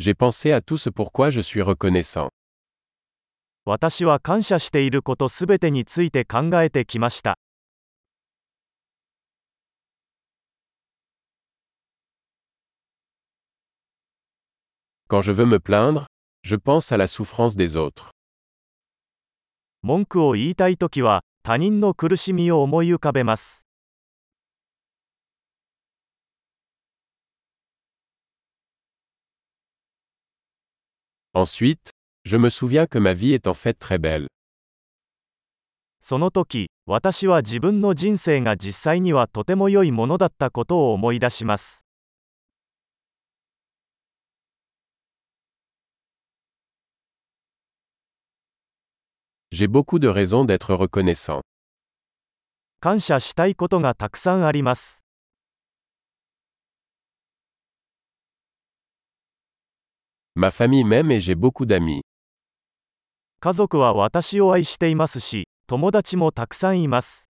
J'ai pensé à tout ce pourquoi je suis reconnaissant. 私は感謝していることすべてについて考えてきました。 Quand je veux me plaindre, je pense à la souffrance des autres. 文句を言いたいときは、他人の苦しみを思い浮かべます。 その時、私は自分の人生が実際にはとても良いものだったことを思い出します。感謝したいことがたくさんあります。Ma famille m'aime et j'ai beaucoup d'amis. 家族は私を愛していますし、友達もたくさんいます。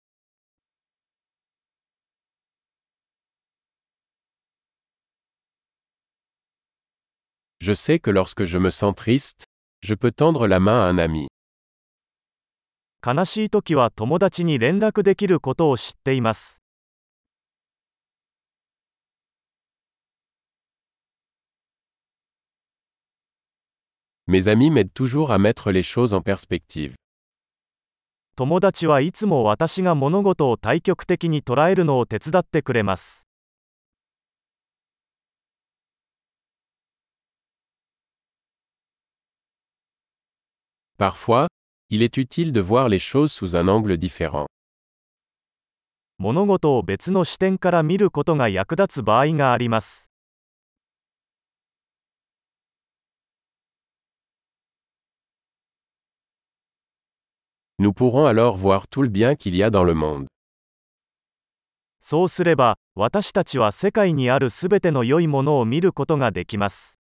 Je sais que lorsque je me sens triste, je peux tendre la main à un ami. 悲しい時は友達に連絡できることを知っています。Mes amis m'aident toujours à mettre les choses en perspective. 友達はいつも私が物事を対極的に捉えるのを手伝ってくれます。Parfois, il est utile de voir les choses sous un angle différent. 物事を別の視点から見ることが役立つ場合があります。Nous pourrons alors voir tout le bien qu'il y a dans le monde. そうすれば、私たちは世界にあるすべての良いものを見ることができます。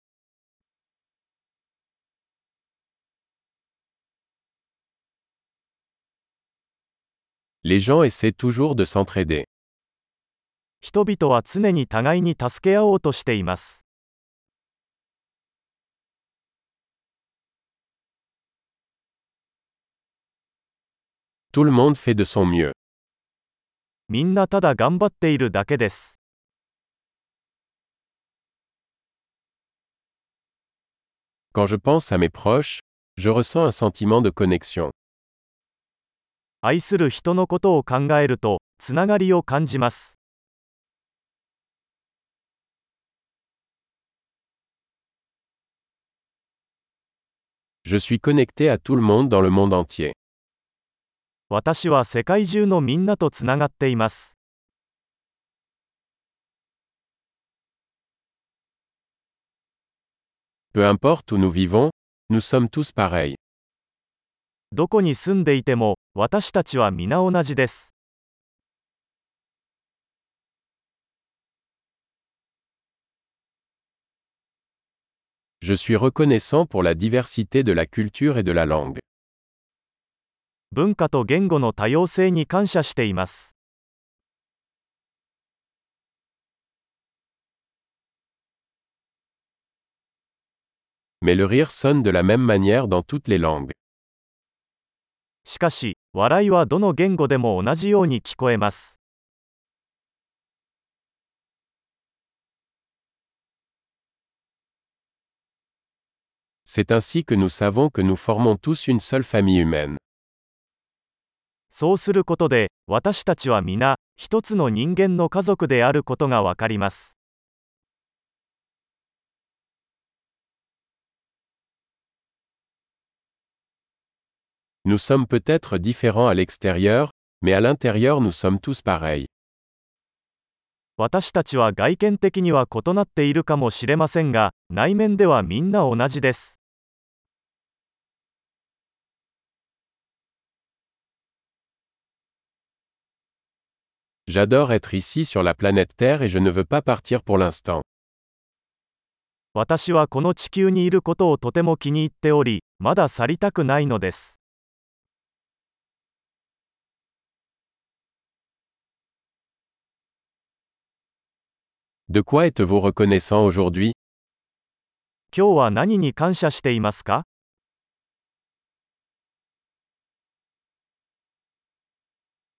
Les gens essaient toujours de s'entraider. 人々は常に互いに助け合おうとしています。Tout le monde fait de son mieux. みんなただ頑張っているだけです。 Quand je pense à mes proches, je ressens un sentiment de connexion. 愛する人のことを考えると、つながりを感じます。 Je suis connecté à tout le monde dans le monde entier. 私は世界中のみんなとつながっています。Peu importe où nous vivons, nous sommes tous pareils. どこに住んでいても、私たちは皆同じです。Je suis reconnaissant pour la diversité de la culture et de la langue. 文化と言語の多様性に感謝しています。Mais le rire sonne de la même manière dans toutes les langues. しかし、笑いはどの言語でも同じように聞こえます。C'est ainsi que nous savons que nous formons tous une seule famille humaine. そうすることで、私たちは皆、一つの人間の家族であることがわかります。Nous sommes peut-être différents à l'extérieur, mais à l'intérieur nous sommes tous pareils. 私たちは外見的には異なっているかもしれませんが、内面ではみんな同じです。J'adore être ici sur la planète Terre et je ne veux pas partir pour l'instant. 私はこの地球にいることをとても気に入っており、まだ去りたくないのです。De quoi êtes-vous reconnaissant aujourd'hui 今日は何に感謝していますか